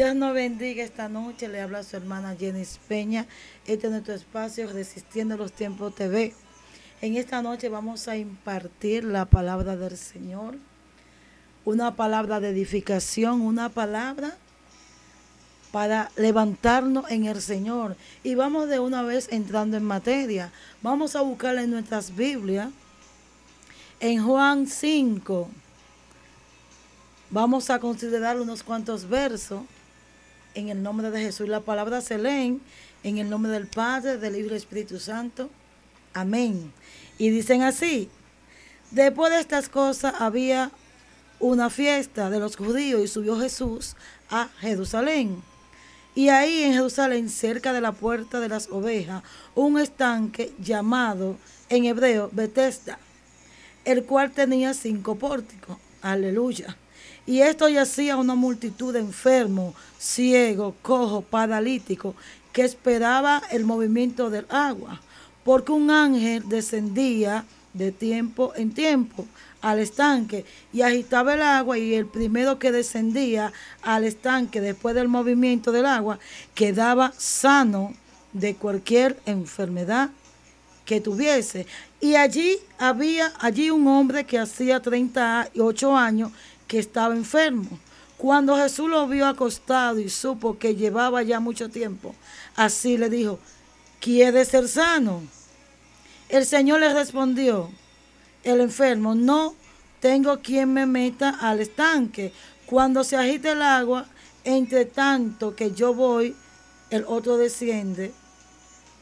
Dios nos bendiga esta noche. Le habla su hermana Jenny Peña. Este es nuestro espacio Resistiendo los Tiempos TV. En esta noche vamos a impartir la palabra del Señor. Una palabra de edificación, una palabra para levantarnos en el Señor. Y vamos de una vez entrando en materia. Vamos a buscar en nuestras Biblias. En Juan 5. Vamos a considerar unos cuantos versos en el nombre de Jesús. La palabra se leen en el nombre del Padre, del Hijo y del Espíritu Santo. Amén. Y dicen así, después de estas cosas había una fiesta de los judíos y subió Jesús a Jerusalén. Y ahí en Jerusalén, cerca de la puerta de las ovejas, un estanque llamado en hebreo Bethesda, el cual tenía cinco pórticos. Aleluya. Y esto yacía una multitud de enfermos, ciegos, cojos, paralíticos, que esperaba el movimiento del agua, porque un ángel descendía de tiempo en tiempo al estanque y agitaba el agua y el primero que descendía al estanque después del movimiento del agua quedaba sano de cualquier enfermedad que tuviese. Y allí había allí un hombre que hacía 38 años que estaba enfermo. Cuando Jesús lo vio acostado y supo que llevaba ya mucho tiempo, así le dijo, ¿quiere ser sano? El Señor le respondió, el enfermo, no tengo quien me meta al estanque. Cuando se agite el agua, entre tanto que yo voy, el otro desciende.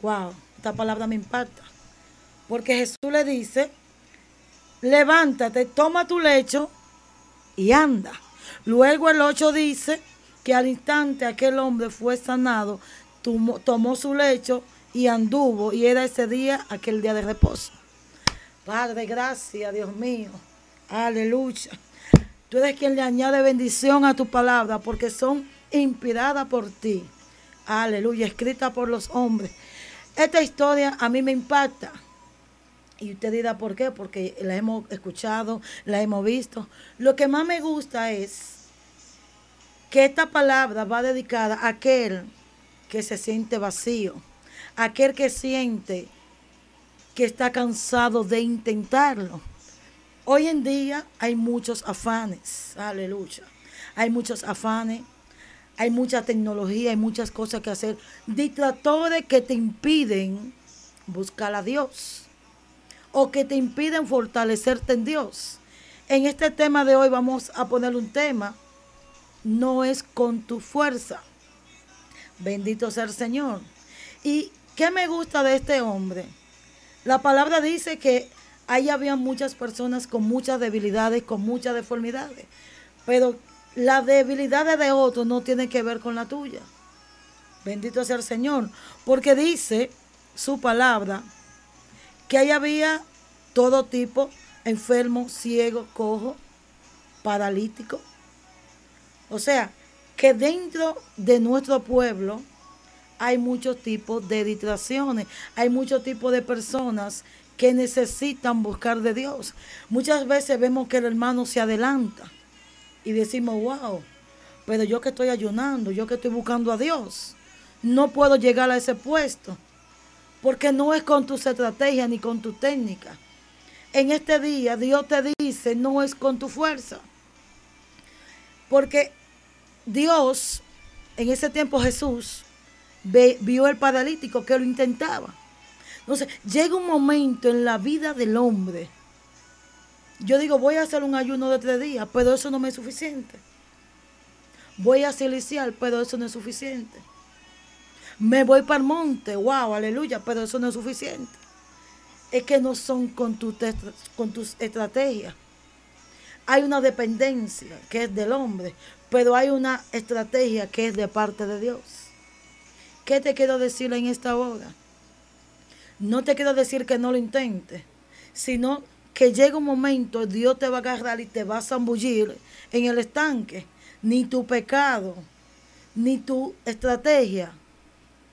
Wow, esta palabra me impacta. Porque Jesús le dice, levántate, toma tu lecho y anda. Luego el 8 dice que al instante aquel hombre fue sanado, tomó, su lecho y anduvo, y era ese día aquel día de reposo. Padre, gracias, Dios mío. Aleluya. Tú eres quien le añade bendición a tu palabra porque son inspiradas por ti. Aleluya, escrita por los hombres. Esta historia a mí me impacta y usted dirá por qué, porque la hemos escuchado, la hemos visto. Lo que más me gusta es que esta palabra va dedicada a aquel que se siente vacío, aquel que siente que está cansado de intentarlo. Hoy en día hay muchos afanes, aleluya. Hay muchos afanes, hay mucha tecnología, hay muchas cosas que hacer. Distractores que te impiden buscar a Dios o que te impiden fortalecerte en Dios. En este tema de hoy vamos a poner un tema, no es con tu fuerza. Bendito sea el Señor. ¿Y qué me gusta de este hombre? La palabra dice que ahí había muchas personas con muchas debilidades, con muchas deformidades, pero las debilidades de otros no tienen que ver con la tuya. Bendito sea el Señor, porque dice su palabra que ahí había todo tipo, enfermo, ciego, cojo, paralítico. O sea, que dentro de nuestro pueblo hay muchos tipos de distracciones, hay muchos tipos de personas que necesitan buscar de Dios. Muchas veces vemos que el hermano se adelanta y decimos, wow, pero yo que estoy ayunando, yo que estoy buscando a Dios, no puedo llegar a ese puesto. Porque no es con tus estrategias ni con tu técnica. En este día Dios te dice, no es con tu fuerza. Porque Dios, en ese tiempo Jesús, vio el paralítico que lo intentaba. Entonces, llega un momento en la vida del hombre. Yo digo, voy a hacer un ayuno de tres días, pero eso no me es suficiente. Voy a siliciar, pero eso no es suficiente. Me voy para el monte, wow, aleluya, pero eso no es suficiente. Es que no son con, con tus estrategias. Hay una dependencia que es del hombre, pero hay una estrategia que es de parte de Dios. ¿Qué te quiero decir en esta hora? No te quiero decir que no lo intentes, sino que llega un momento, Dios te va a agarrar y te va a zambullir en el estanque. Ni tu pecado, ni tu estrategia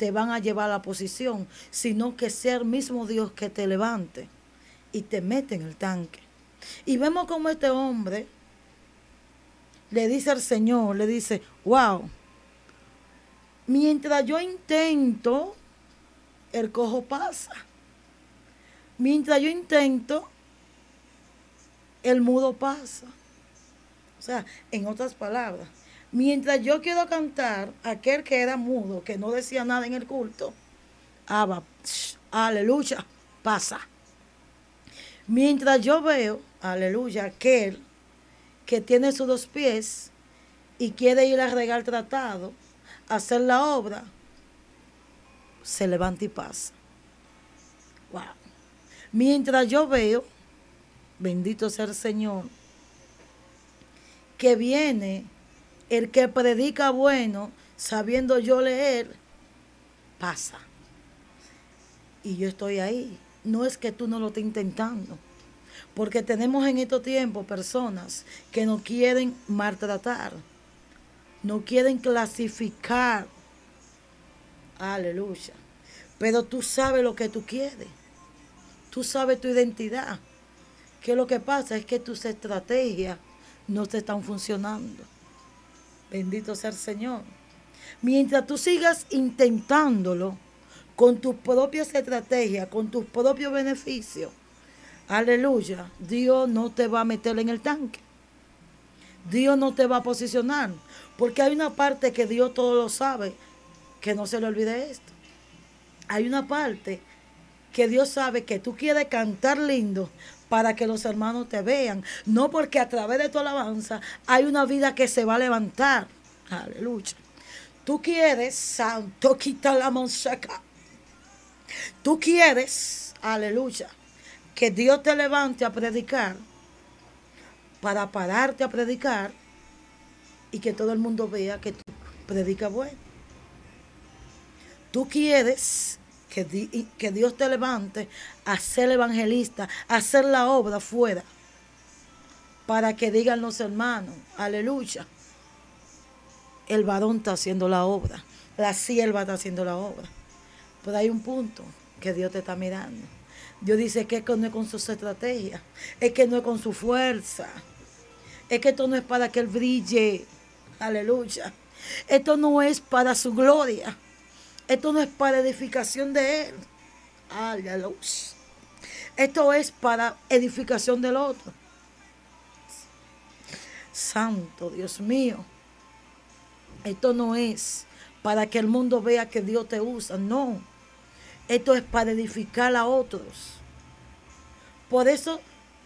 te van a llevar a la posición, sino que sea el mismo Dios que te levante y te mete en el tanque. Y vemos como este hombre le dice al Señor, le dice, wow, mientras yo intento, el cojo pasa. Mientras yo intento, el mudo pasa. O sea, en otras palabras, mientras yo quiero cantar, aquel que era mudo, que no decía nada en el culto, aleluya, pasa. Mientras yo veo, aleluya, aquel que tiene sus dos pies y quiere ir a regar tratado, hacer la obra, se levanta y pasa. Wow. Mientras yo veo, bendito sea el Señor, que viene el que predica bueno, sabiendo yo leer, pasa. Y yo estoy ahí. No es que tú no lo estés intentando. Porque tenemos en estos tiempos personas que no quieren maltratar, no quieren clasificar. Aleluya. Pero tú sabes lo que tú quieres. Tú sabes tu identidad. Que lo que pasa es que tus estrategias no te están funcionando. Bendito sea el Señor. Mientras tú sigas intentándolo con tus propias estrategias, con tus propios beneficios, aleluya, Dios no te va a meter en el tanque. Dios no te va a posicionar. Porque hay una parte que Dios todo lo sabe, que no se le olvide esto. Hay una parte que Dios sabe que tú quieres cantar lindo para que los hermanos te vean. No porque a través de tu alabanza hay una vida que se va a levantar. Aleluya. Tú quieres, santo, quita la monseca. Tú quieres, aleluya, que Dios te levante a predicar para pararte a predicar y que todo el mundo vea que tú predicas bueno. Tú quieres que, que, Dios te levante a ser evangelista, a hacer la obra fuera, para que digan los hermanos, aleluya, el varón está haciendo la obra, la sierva está haciendo la obra. Pero hay un punto que Dios te está mirando. Dios dice que no es con sus estrategias, es que no es con su fuerza, es que esto no es para que Él brille, aleluya. Esto no es para su gloria, esto no es para edificación de Él. Esto es para edificación del otro. Santo Dios mío. Esto no es para que el mundo vea que Dios te usa, no. Esto es para edificar a otros. Por eso,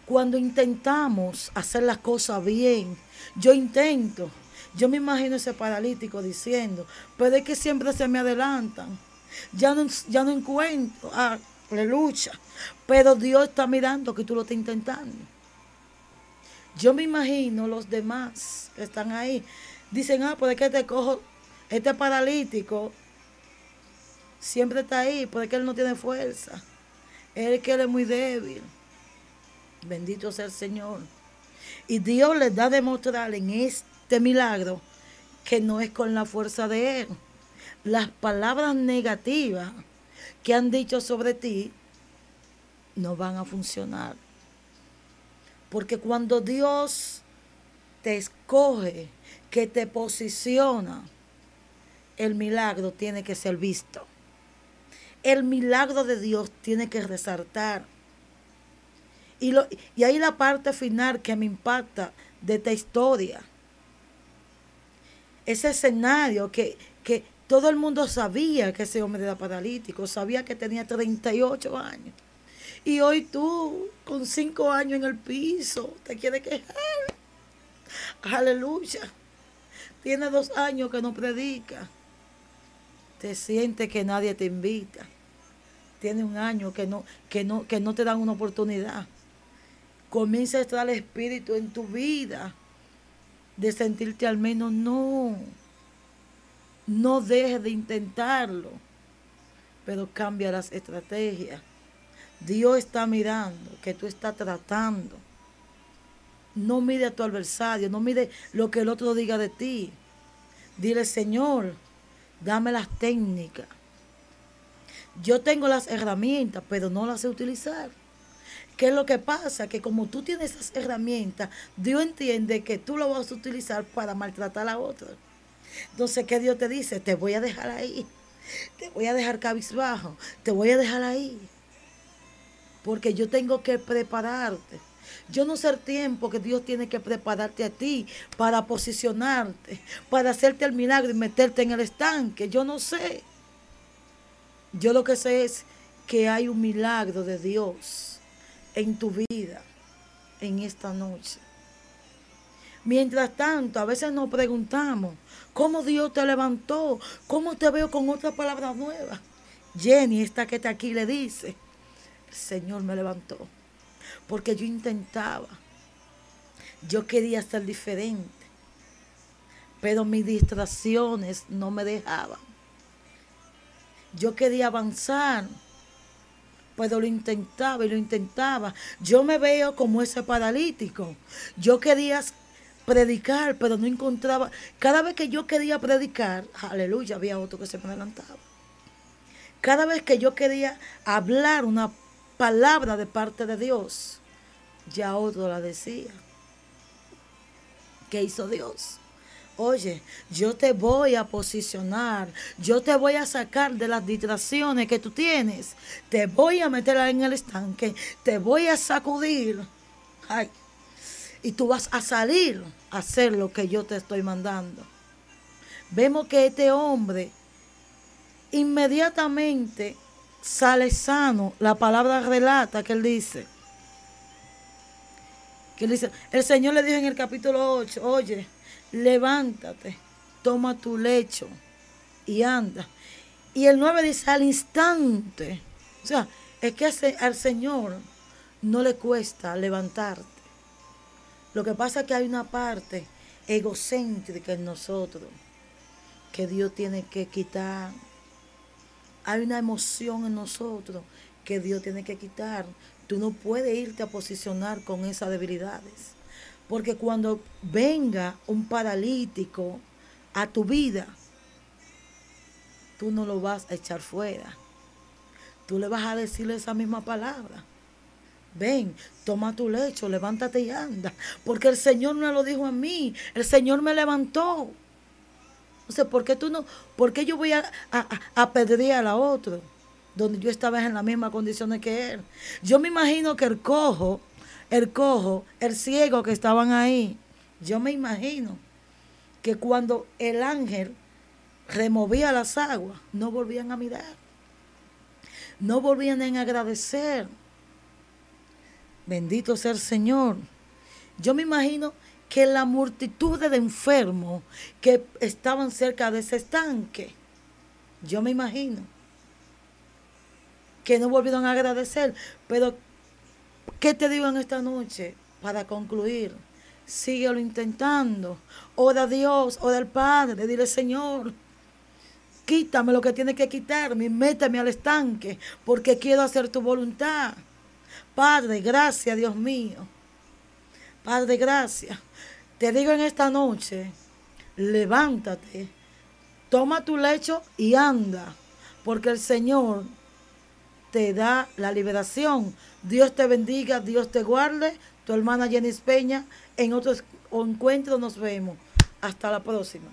cuando intentamos hacer las cosas bien, yo intento, yo me imagino ese paralítico diciendo, pero es que siempre se me adelantan. Ya no, ya no encuentro, aleluya. Pero Dios está mirando que tú lo estás intentando. Yo me imagino los demás que están ahí Dicen, ah, pues es que te cojo, este paralítico siempre está ahí, porque él no tiene fuerza. Es que él es muy débil. Bendito sea el Señor. Y Dios les da a demostrar en este milagro que no es con la fuerza de Él. Las palabras negativas que han dicho sobre ti no van a funcionar. Porque cuando Dios te escoge, que te posiciona, el milagro tiene que ser visto. El milagro de Dios tiene que resaltar. Y, lo, y ahí la parte final que me impacta de esta historia. Ese escenario que, que todo el mundo sabía que ese hombre era paralítico, sabía que tenía 38 años. Y hoy tú, con 5 años en el piso, te quieres quejar. Aleluya. Tiene dos años que no predica. Te siente que nadie te invita. Tiene un año que no, que no, que no te dan una oportunidad. Comienza a estar el espíritu en tu vida de sentirte al menos no. No dejes de intentarlo, pero cambia las estrategias. Dios está mirando que tú estás tratando no mide a tu adversario, no mide lo que el otro diga de ti. Dile, Señor, dame las técnicas. Yo tengo las herramientas, pero no las sé utilizar. ¿Qué es lo que pasa? Que como tú tienes esas herramientas, Dios entiende que tú lo vas a utilizar para maltratar a otros. Entonces, ¿qué Dios te dice? Te voy a dejar ahí. Te voy a dejar cabizbajo. Te voy a dejar ahí. Porque yo tengo que prepararte. Yo no sé el tiempo que Dios tiene que prepararte a ti para posicionarte, para hacerte el milagro y meterte en el estanque. Yo no sé. Yo lo que sé es que hay un milagro de Dios en tu vida en esta noche. Mientras tanto, a veces nos preguntamos, ¿cómo Dios te levantó? ¿Cómo te veo con otra palabra nueva? Jenny, esta que está aquí, le dice, el Señor me levantó, porque yo intentaba, yo quería ser diferente, pero mis distracciones no me dejaban. Yo quería avanzar, pero lo intentaba y lo intentaba. Yo me veo como ese paralítico. Yo quería predicar, pero no encontraba. Cada vez que yo quería predicar, aleluya, había otro que se me adelantaba. Cada vez que yo quería hablar una palabra de parte de Dios, ya otro la decía. ¿Qué hizo Dios? Oye, yo te voy a posicionar, yo te voy a sacar de las distracciones que tú tienes, te voy a meter en el estanque, te voy a sacudir. Ay, y tú vas a salir a hacer lo que yo te estoy mandando. Vemos que este hombre inmediatamente sale sano. La palabra relata que él dice. Que él dice, el Señor le dijo en el capítulo 8, oye, levántate, toma tu lecho y anda. Y el 9 dice, al instante. O sea, es que al Señor no le cuesta levantarte. Lo que pasa es que hay una parte egocéntrica en nosotros que Dios tiene que quitar. Hay una emoción en nosotros que Dios tiene que quitar. Tú no puedes irte a posicionar con esas debilidades. Porque cuando venga un paralítico a tu vida, tú no lo vas a echar fuera. Tú le vas a decirle esa misma palabra ven, toma tu lecho, levántate y anda. Porque el Señor me lo dijo a mí, el Señor me levantó. O sea, ¿por qué tú no, por qué yo voy a, a, a a la otra? Donde yo estaba en las mismas condiciones que él. Yo me imagino que el cojo, el cojo, el ciego que estaban ahí, yo me imagino que cuando el ángel removía las aguas, no volvían a mirar. No volvían a agradecer Bendito sea el Señor. Yo me imagino que la multitud de enfermos que estaban cerca de ese estanque, yo me imagino que no volvieron a agradecer. Pero, ¿qué te digo en esta noche para concluir? Síguelo intentando. Ora a Dios, ora al Padre, dile Señor, quítame lo que tiene que quitarme y méteme al estanque porque quiero hacer tu voluntad. Padre, gracias, Dios mío. Padre, gracias. Te digo en esta noche, levántate, toma tu lecho y anda, porque el Señor te da la liberación. Dios te bendiga, Dios te guarde. Tu hermana Jenny Peña, en otro encuentro nos vemos. Hasta la próxima.